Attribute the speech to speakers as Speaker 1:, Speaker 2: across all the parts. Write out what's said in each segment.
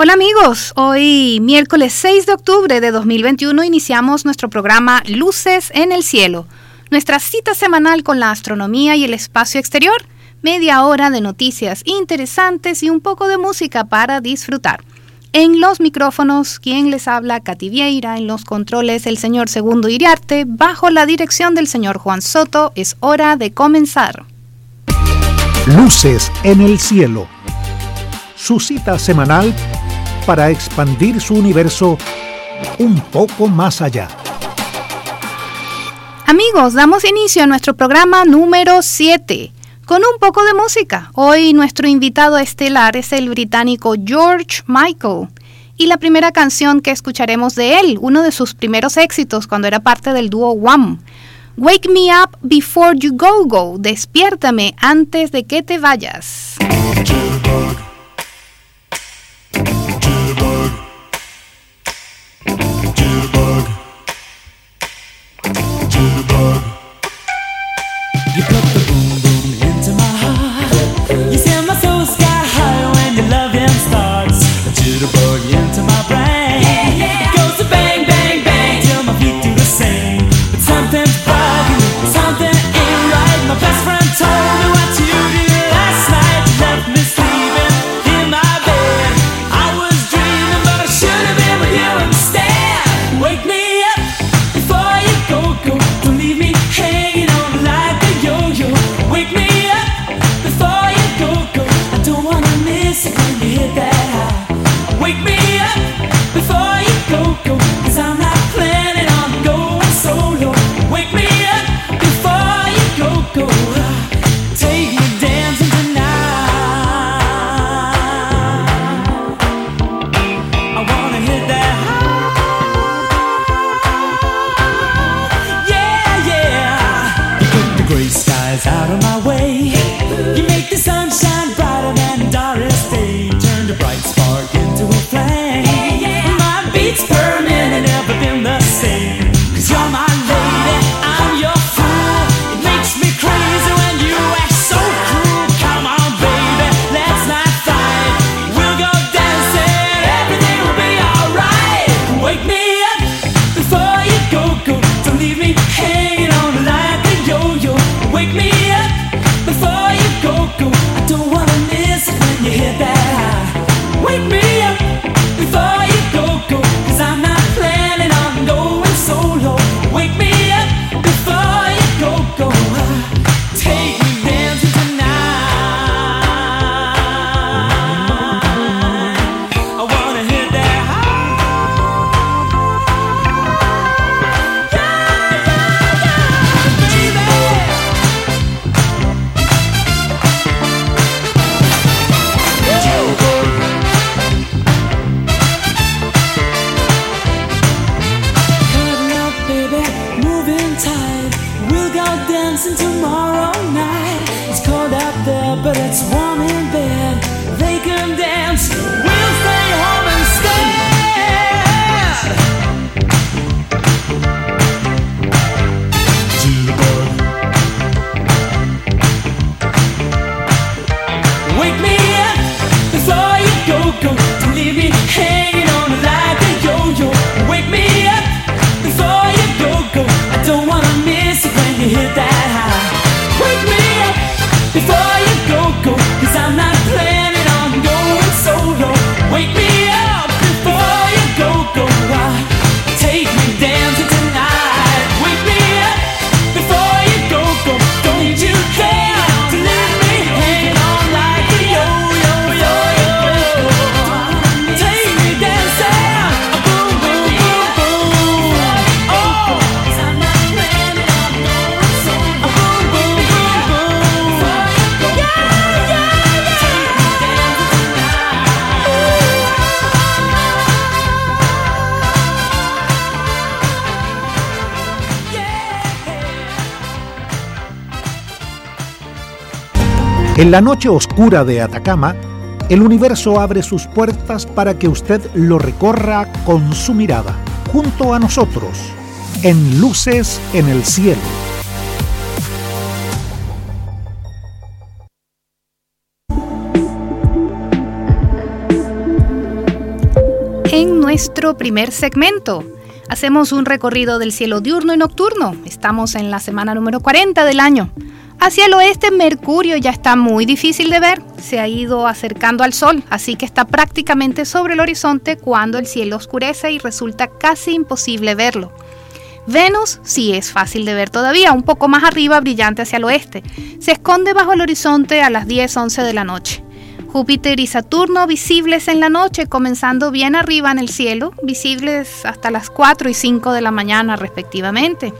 Speaker 1: Hola amigos, hoy miércoles 6 de octubre de 2021 iniciamos nuestro programa Luces en el Cielo, nuestra cita semanal con la astronomía y el espacio exterior, media hora de noticias interesantes y un poco de música para disfrutar. En los micrófonos, quien les habla, Katy Vieira, en los controles, el señor Segundo Iriarte, bajo la dirección del señor Juan Soto, es hora de comenzar.
Speaker 2: Luces en el Cielo. Su cita semanal para expandir su universo un poco más allá.
Speaker 1: Amigos, damos inicio a nuestro programa número 7 con un poco de música. Hoy nuestro invitado estelar es el británico George Michael. Y la primera canción que escucharemos de él, uno de sus primeros éxitos cuando era parte del dúo Wham. Wake me up before you go go, despiértame antes de que te vayas.
Speaker 3: Before you go, go, cause
Speaker 2: En la noche oscura de Atacama, el universo abre sus puertas para que usted lo recorra con su mirada, junto a nosotros, en Luces en el Cielo.
Speaker 4: En nuestro primer segmento, hacemos un recorrido del cielo diurno y nocturno. Estamos en la semana número 40 del año. Hacia el oeste, Mercurio ya está muy difícil de ver, se ha ido acercando al Sol, así que está prácticamente sobre el horizonte cuando el cielo oscurece y resulta casi imposible verlo. Venus sí es fácil de ver todavía, un poco más arriba, brillante hacia el oeste. Se esconde bajo el horizonte a las 10-11 de la noche. Júpiter y Saturno visibles en la noche, comenzando bien arriba en el cielo, visibles hasta las 4 y 5 de la mañana respectivamente.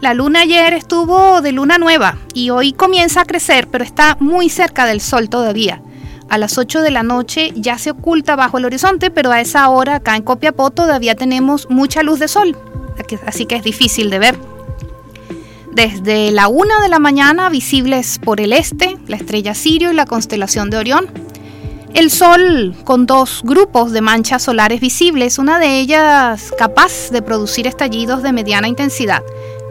Speaker 4: La luna ayer estuvo de luna nueva y hoy comienza a crecer, pero está muy cerca del sol todavía. A las 8 de la noche ya se oculta bajo el horizonte, pero a esa hora acá en Copiapó todavía tenemos mucha luz de sol, así que es difícil de ver. Desde la 1 de la mañana visibles por el este, la estrella Sirio y la constelación de Orión. El Sol con dos grupos de manchas solares visibles, una de ellas capaz de producir estallidos de mediana intensidad.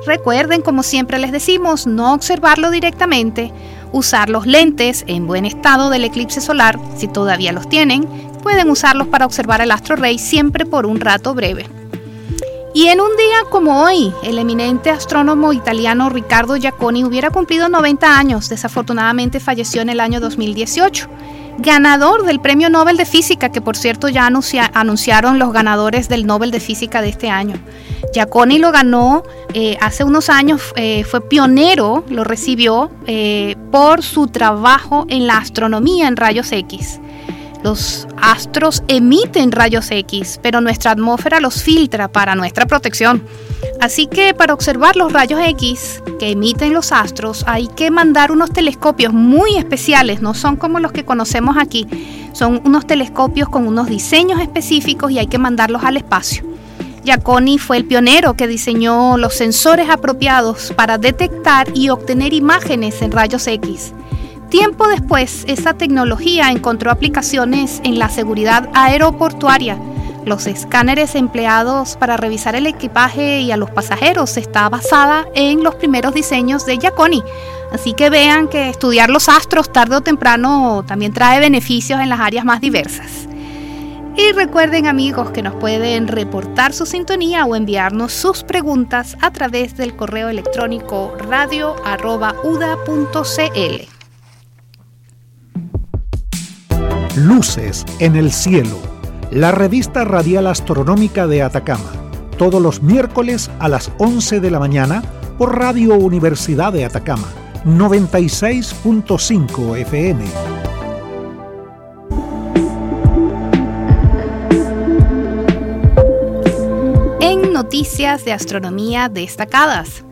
Speaker 4: Recuerden, como siempre les decimos, no observarlo directamente, usar los lentes en buen estado del eclipse solar, si todavía los tienen, pueden usarlos para observar el astro rey siempre por un rato breve. Y en un día como hoy, el eminente astrónomo italiano Riccardo Giacconi hubiera cumplido 90 años, desafortunadamente falleció en el año 2018 ganador del Premio Nobel de Física, que por cierto ya anunciaron los ganadores del Nobel de Física de este año. Giacconi lo ganó eh, hace unos años, eh, fue pionero, lo recibió eh, por su trabajo en la astronomía en rayos X. Los astros emiten rayos X, pero nuestra atmósfera los filtra para nuestra protección. Así que para observar los rayos X que emiten los astros hay que mandar unos telescopios muy especiales, no son como los que conocemos aquí, son unos telescopios con unos diseños específicos y hay que mandarlos al espacio. Giacconi fue el pionero que diseñó los sensores apropiados para detectar y obtener imágenes en rayos X. Tiempo después, esa tecnología encontró aplicaciones en la seguridad aeroportuaria. Los escáneres empleados para revisar el equipaje y a los pasajeros está basada en los primeros diseños de Giacconi. Así que vean que estudiar los astros tarde o temprano también trae beneficios en las áreas más diversas. Y recuerden amigos que nos pueden reportar su sintonía o enviarnos sus preguntas a través del correo electrónico radio.uda.cl.
Speaker 2: Luces en el cielo, la revista radial astronómica de Atacama, todos los miércoles a las 11 de la mañana por Radio Universidad de Atacama, 96.5 FM.
Speaker 4: En noticias de astronomía destacadas.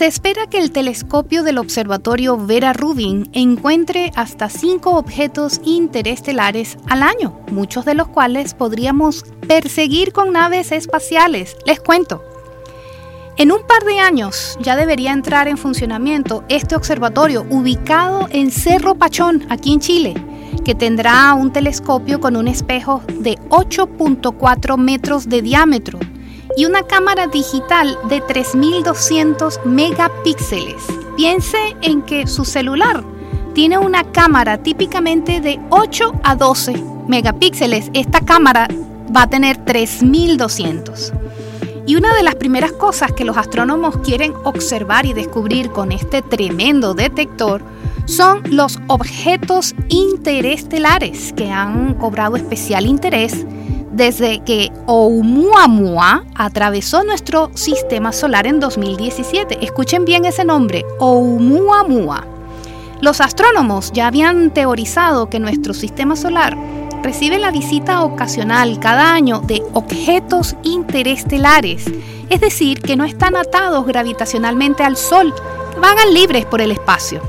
Speaker 4: Se espera que el telescopio del observatorio Vera Rubin encuentre hasta cinco objetos interestelares al año, muchos de los cuales podríamos perseguir con naves espaciales. Les cuento. En un par de años ya debería entrar en funcionamiento este observatorio ubicado en Cerro Pachón, aquí en Chile, que tendrá un telescopio con un espejo de 8.4 metros de diámetro y una cámara digital de 3200 megapíxeles. Piense en que su celular tiene una cámara típicamente de 8 a 12 megapíxeles. Esta cámara va a tener 3200. Y una de las primeras cosas que los astrónomos quieren observar y descubrir con este tremendo detector son los objetos interestelares que han cobrado especial interés desde que Oumuamua atravesó nuestro sistema solar en 2017. Escuchen bien ese nombre, Oumuamua. Los astrónomos ya habían teorizado que nuestro sistema solar recibe la visita ocasional cada año de objetos interestelares, es decir, que no están atados gravitacionalmente al Sol, vagan libres por el espacio.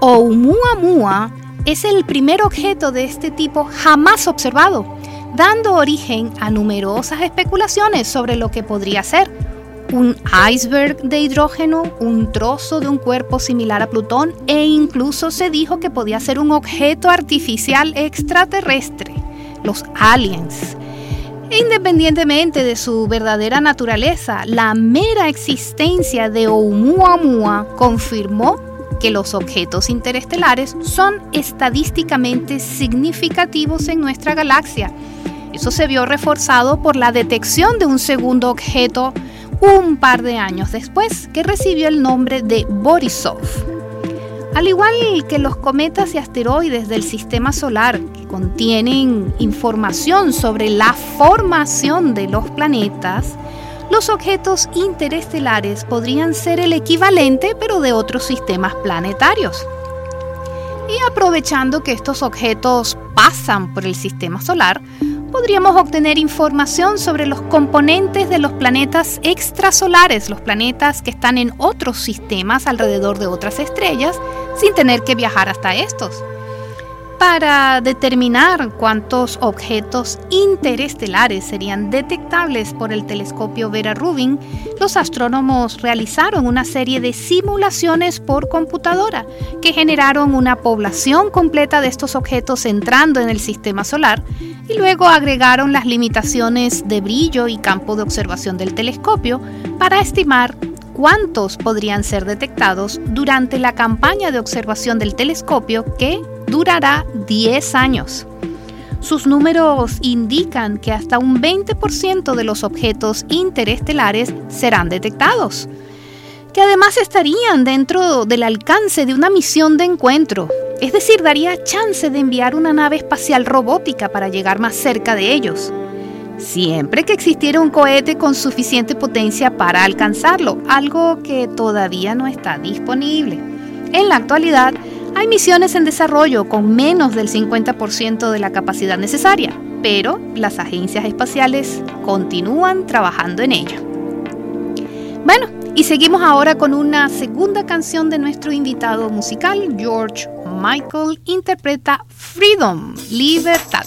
Speaker 4: Oumuamua es el primer objeto de este tipo jamás observado dando origen a numerosas especulaciones sobre lo que podría ser. un iceberg de hidrógeno, un trozo de un cuerpo similar a Plutón e incluso se dijo que podía ser un objeto artificial extraterrestre, los aliens. Independientemente de su verdadera naturaleza, la mera existencia de Oumuamua confirmó que los objetos interestelares son estadísticamente significativos en nuestra galaxia. Eso se vio reforzado por la detección de un segundo objeto un par de años después, que recibió el nombre de Borisov. Al igual que los cometas y asteroides del sistema solar, que contienen información sobre la formación de los planetas, los objetos interestelares podrían ser el equivalente pero de otros sistemas planetarios. Y aprovechando que estos objetos pasan por el sistema solar, podríamos obtener información sobre los componentes de los planetas extrasolares, los planetas que están en otros sistemas alrededor de otras estrellas, sin tener que viajar hasta estos. Para determinar cuántos objetos interestelares serían detectables por el telescopio Vera Rubin, los astrónomos realizaron una serie de simulaciones por computadora que generaron una población completa de estos objetos entrando en el sistema solar y luego agregaron las limitaciones de brillo y campo de observación del telescopio para estimar cuántos podrían ser detectados durante la campaña de observación del telescopio que durará 10 años. Sus números indican que hasta un 20% de los objetos interestelares serán detectados, que además estarían dentro del alcance de una misión de encuentro, es decir, daría chance de enviar una nave espacial robótica para llegar más cerca de ellos, siempre que existiera un cohete con suficiente potencia para alcanzarlo, algo que todavía no está disponible. En la actualidad, hay misiones en desarrollo con menos del 50% de la capacidad necesaria, pero las agencias espaciales continúan trabajando en ello. Bueno, y seguimos ahora con una segunda canción de nuestro invitado musical, George Michael, interpreta Freedom, Libertad.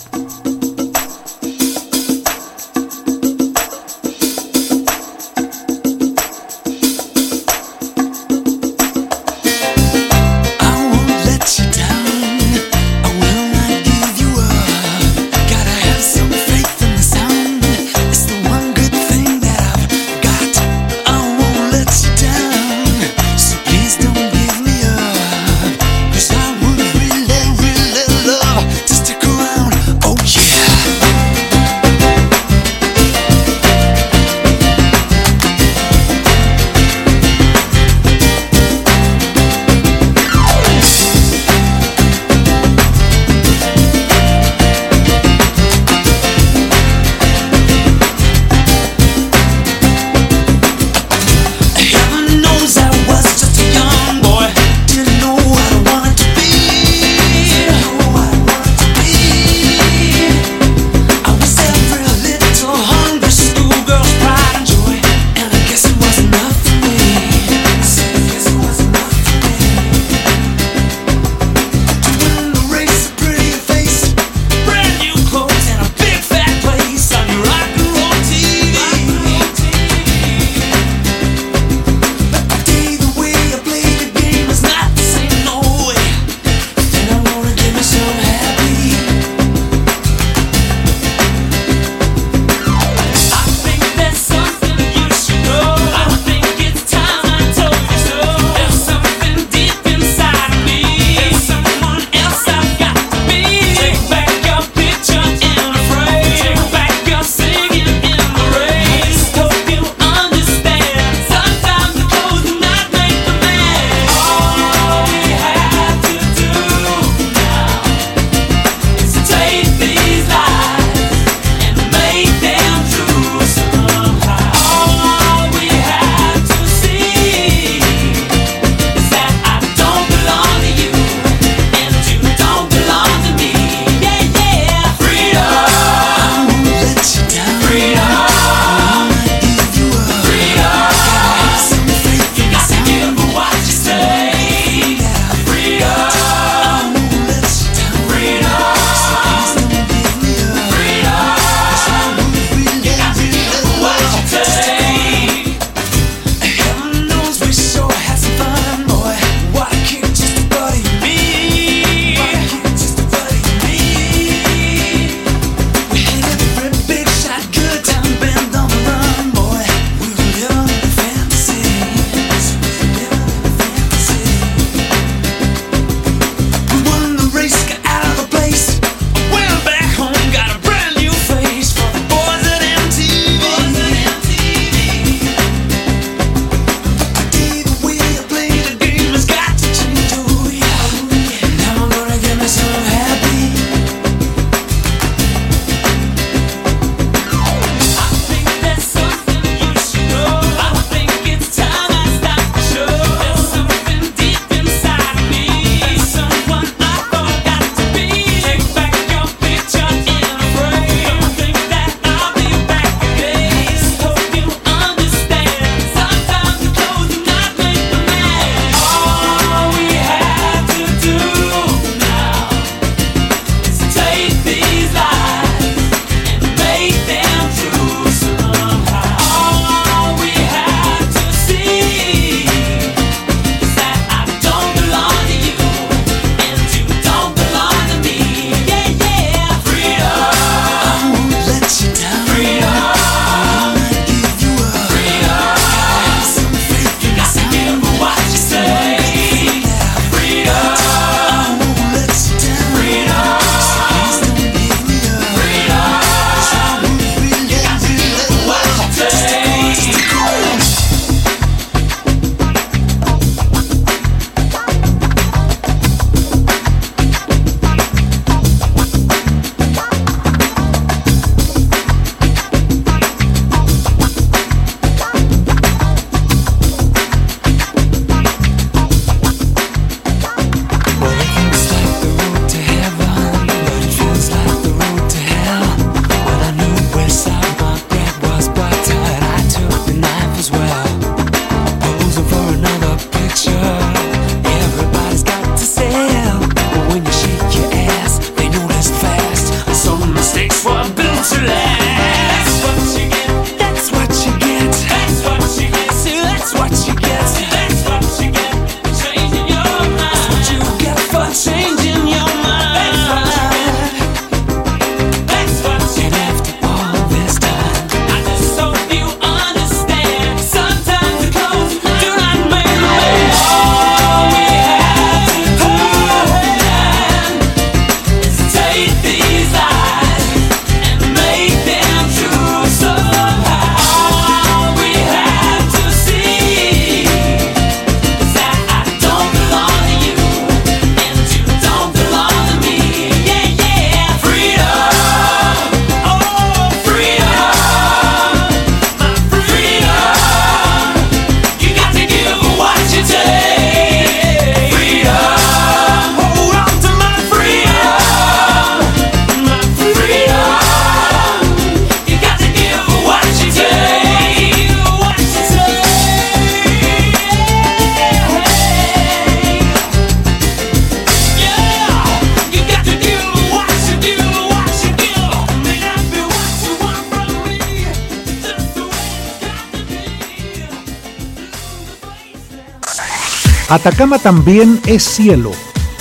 Speaker 2: Atacama también es cielo,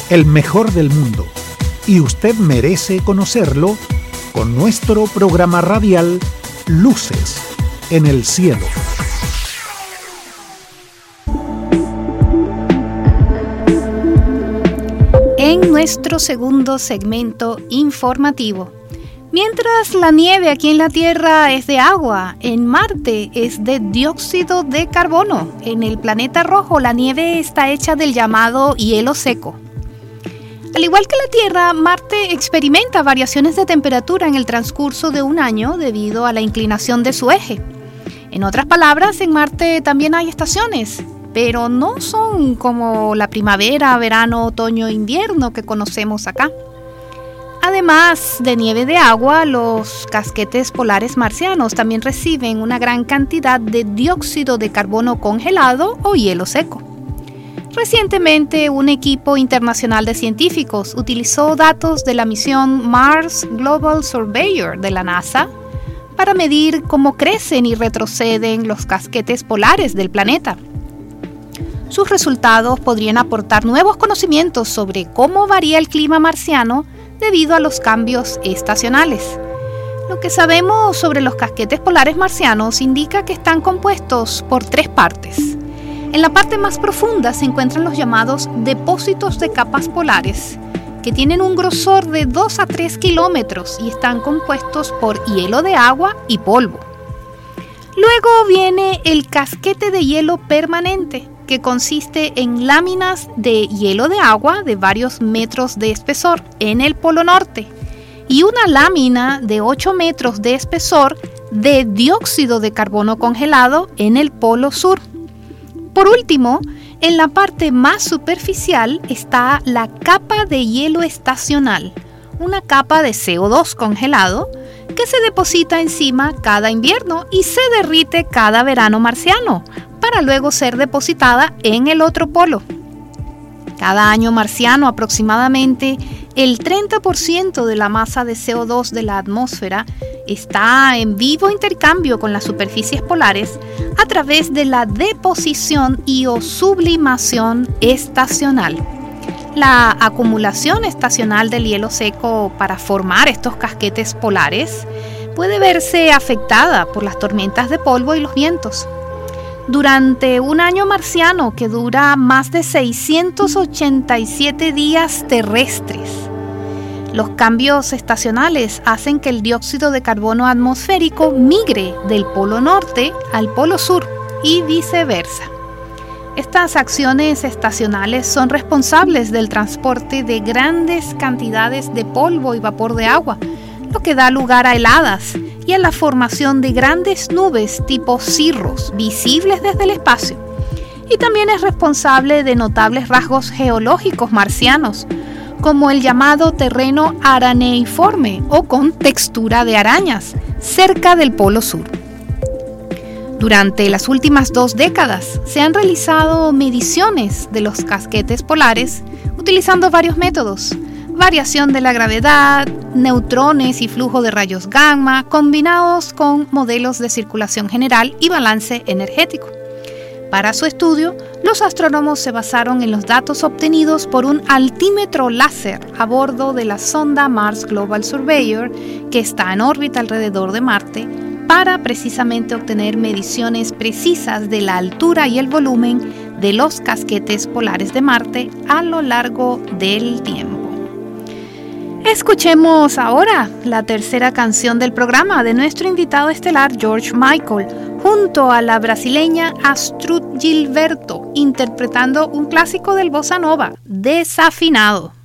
Speaker 2: el mejor del mundo, y usted merece conocerlo con nuestro programa radial Luces en el Cielo.
Speaker 4: En nuestro segundo segmento informativo, Mientras la nieve aquí en la Tierra es de agua, en Marte es de dióxido de carbono. En el planeta rojo la nieve está hecha del llamado hielo seco. Al igual que la Tierra, Marte experimenta variaciones de temperatura en el transcurso de un año debido a la inclinación de su eje. En otras palabras, en Marte también hay estaciones, pero no son como la primavera, verano, otoño, invierno que conocemos acá. Además de nieve de agua, los casquetes polares marcianos también reciben una gran cantidad de dióxido de carbono congelado o hielo seco. Recientemente, un equipo internacional de científicos utilizó datos de la misión Mars Global Surveyor de la NASA para medir cómo crecen y retroceden los casquetes polares del planeta. Sus resultados podrían aportar nuevos conocimientos sobre cómo varía el clima marciano debido a los cambios estacionales. Lo que sabemos sobre los casquetes polares marcianos indica que están compuestos por tres partes. En la parte más profunda se encuentran los llamados depósitos de capas polares, que tienen un grosor de 2 a 3 kilómetros y están compuestos por hielo de agua y polvo. Luego viene el casquete de hielo permanente, que consiste en láminas de hielo de agua de varios metros de espesor en el Polo Norte y una lámina de 8 metros de espesor de dióxido de carbono congelado en el Polo Sur. Por último, en la parte más superficial está la capa de hielo estacional, una capa de CO2 congelado que se deposita encima cada invierno y se derrite cada verano marciano, para luego ser depositada en el otro polo. Cada año marciano aproximadamente el 30% de la masa de CO2 de la atmósfera está en vivo intercambio con las superficies polares a través de la deposición y o sublimación estacional. La acumulación estacional del hielo seco para formar estos casquetes polares puede verse afectada por las tormentas de polvo y los vientos. Durante un año marciano que dura más de 687 días terrestres, los cambios estacionales hacen que el dióxido de carbono atmosférico migre del polo norte al polo sur y viceversa. Estas acciones estacionales son responsables del transporte de grandes cantidades de polvo y vapor de agua, que da lugar a heladas y a la formación de grandes nubes tipo cirros visibles desde el espacio. Y también es responsable de notables rasgos geológicos marcianos, como el llamado terreno araneiforme o con textura de arañas, cerca del Polo Sur. Durante las últimas dos décadas se han realizado mediciones de los casquetes polares utilizando varios métodos, variación de la gravedad, neutrones y flujo de rayos gamma combinados con modelos de circulación general y balance energético. Para su estudio, los astrónomos se basaron en los datos obtenidos por un altímetro láser a bordo de la sonda Mars Global Surveyor que está en órbita alrededor de Marte para precisamente obtener mediciones precisas de la altura y el volumen de los casquetes polares de Marte a lo largo del tiempo. Escuchemos ahora la tercera canción del programa de nuestro invitado estelar George Michael, junto a la brasileña Astrud Gilberto, interpretando un clásico del bossa nova, Desafinado.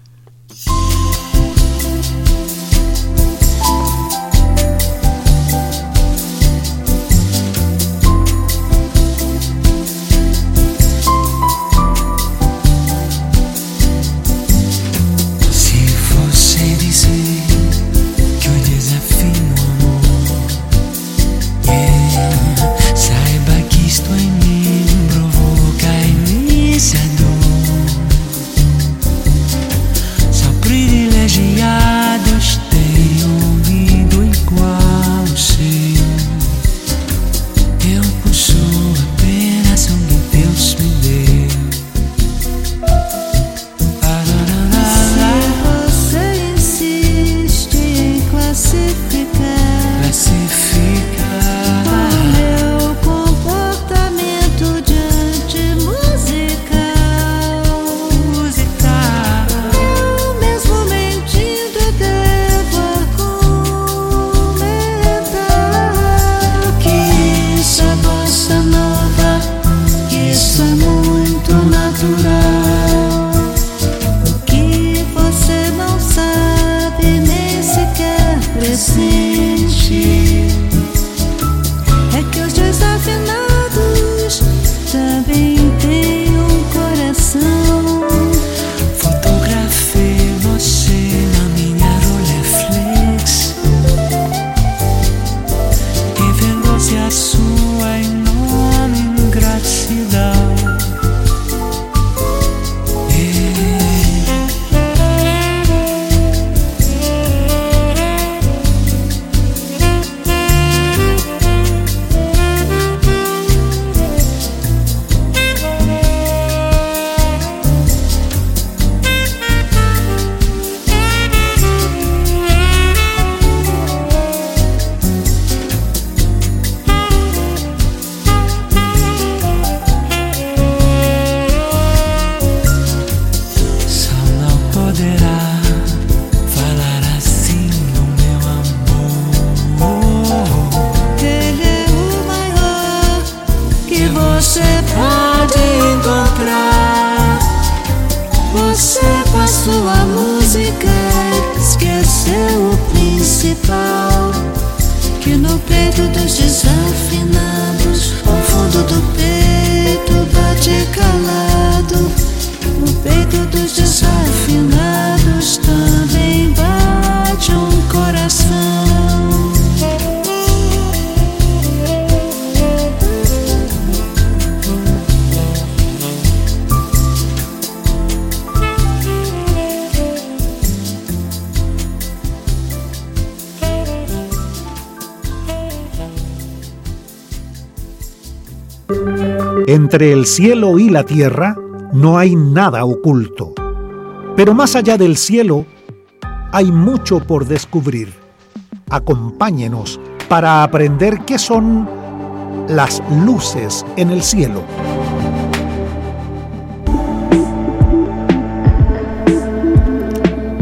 Speaker 2: Entre el cielo y la tierra no hay nada oculto. Pero más allá del cielo, hay mucho por descubrir. Acompáñenos para aprender qué son las luces en el cielo.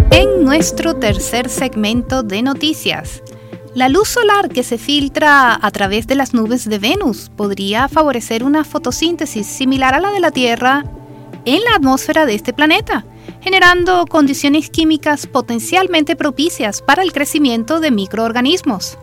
Speaker 4: En nuestro tercer segmento de noticias, la luz solar que se filtra a través de las nubes de Venus podría favorecer una fotosíntesis similar a la de la Tierra en la atmósfera de este planeta, generando condiciones químicas potencialmente propicias para el crecimiento de microorganismos.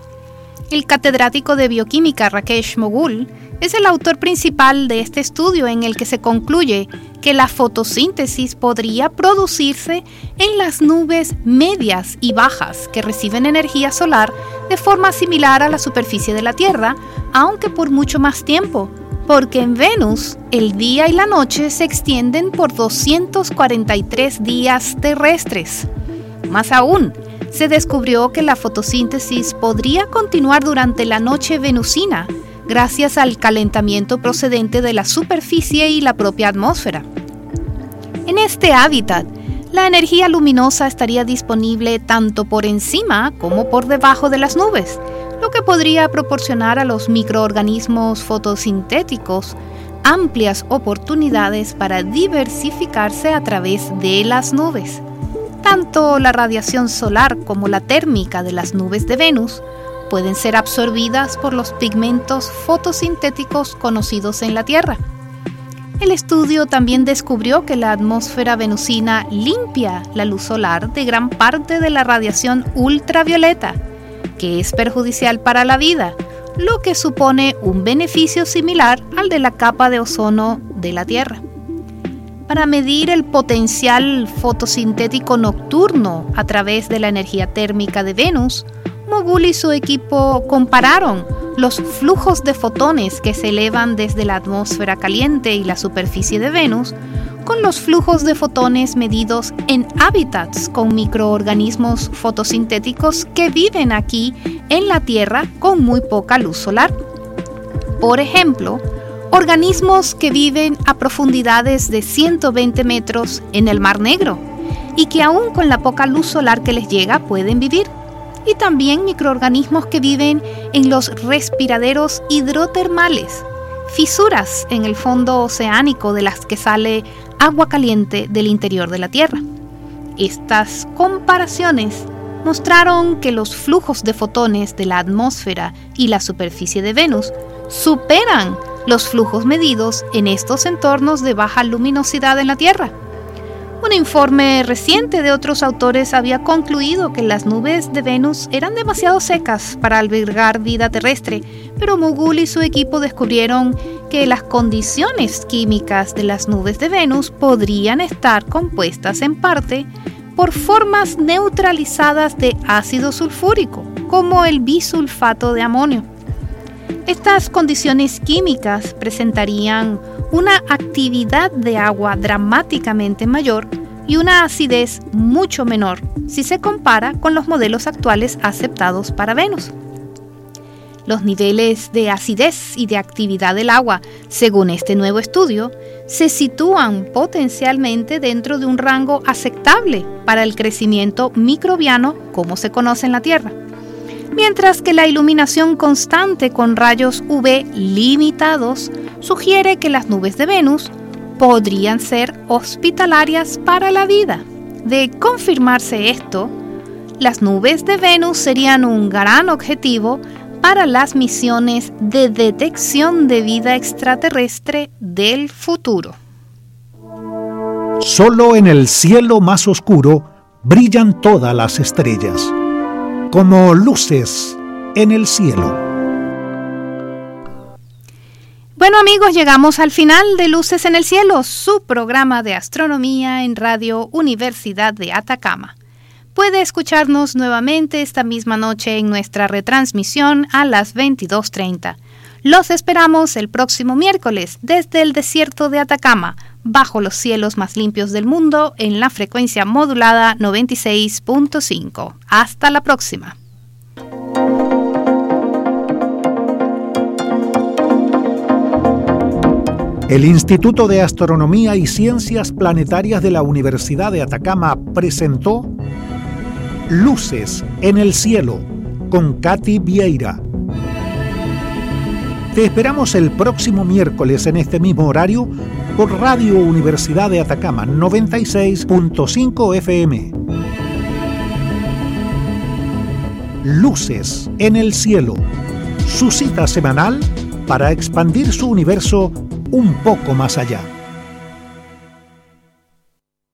Speaker 4: El catedrático de bioquímica Rakesh Mogul es el autor principal de este estudio en el que se concluye que la fotosíntesis podría producirse en las nubes medias y bajas que reciben energía solar de forma similar a la superficie de la Tierra, aunque por mucho más tiempo, porque en Venus el día y la noche se extienden por 243 días terrestres. Más aún, se descubrió que la fotosíntesis podría continuar durante la noche venusina, gracias al calentamiento procedente de la superficie y la propia atmósfera. En este hábitat, la energía luminosa estaría disponible tanto por encima como por debajo de las nubes, lo que podría proporcionar a los microorganismos fotosintéticos amplias oportunidades para diversificarse a través de las nubes. Tanto la radiación solar como la térmica de las nubes de Venus pueden ser absorbidas por los pigmentos fotosintéticos conocidos en la Tierra. El estudio también descubrió que la atmósfera venusina limpia la luz solar de gran parte de la radiación ultravioleta, que es perjudicial para la vida, lo que supone un beneficio similar al de la capa de ozono de la Tierra. Para medir el potencial fotosintético nocturno a través de la energía térmica de Venus, Mogul y su equipo compararon los flujos de fotones que se elevan desde la atmósfera caliente y la superficie de Venus con los flujos de fotones medidos en hábitats con microorganismos fotosintéticos que viven aquí en la Tierra con muy poca luz solar. Por ejemplo, organismos que viven a profundidades de 120 metros en el Mar Negro y que aún con la poca luz solar que les llega pueden vivir. Y también microorganismos que viven en los respiraderos hidrotermales, fisuras en el fondo oceánico de las que sale agua caliente del interior de la Tierra. Estas comparaciones mostraron que los flujos de fotones de la atmósfera y la superficie de Venus superan los flujos medidos en estos entornos de baja luminosidad en la Tierra. Un informe reciente de otros autores había concluido que las nubes de Venus eran demasiado secas para albergar vida terrestre, pero Mugul y su equipo descubrieron que las condiciones químicas de las nubes de Venus podrían estar compuestas en parte por formas neutralizadas de ácido sulfúrico, como el bisulfato de amonio. Estas condiciones químicas presentarían una actividad de agua dramáticamente mayor y una acidez mucho menor si se compara con los modelos actuales aceptados para Venus. Los niveles de acidez y de actividad del agua, según este nuevo estudio, se sitúan potencialmente dentro de un rango aceptable para el crecimiento microbiano como se conoce en la Tierra mientras que la iluminación constante con rayos UV limitados sugiere que las nubes de Venus podrían ser hospitalarias para la vida. De confirmarse esto, las nubes de Venus serían un gran objetivo para las misiones de detección de vida extraterrestre del futuro.
Speaker 2: Solo en el cielo más oscuro brillan todas las estrellas, como luces en el cielo.
Speaker 4: Bueno amigos, llegamos al final de Luces en el Cielo, su programa de astronomía en Radio Universidad de Atacama. Puede escucharnos nuevamente esta misma noche en nuestra retransmisión a las 22.30. Los esperamos el próximo miércoles desde el desierto de Atacama, bajo los cielos más limpios del mundo, en la frecuencia modulada 96.5. Hasta la próxima.
Speaker 2: El Instituto de Astronomía y Ciencias Planetarias de la Universidad de Atacama presentó Luces en el Cielo con Katy Vieira. Te esperamos el próximo miércoles en este mismo horario por Radio Universidad de Atacama 96.5 FM. Luces en el Cielo, su cita semanal para expandir su universo un poco más allá.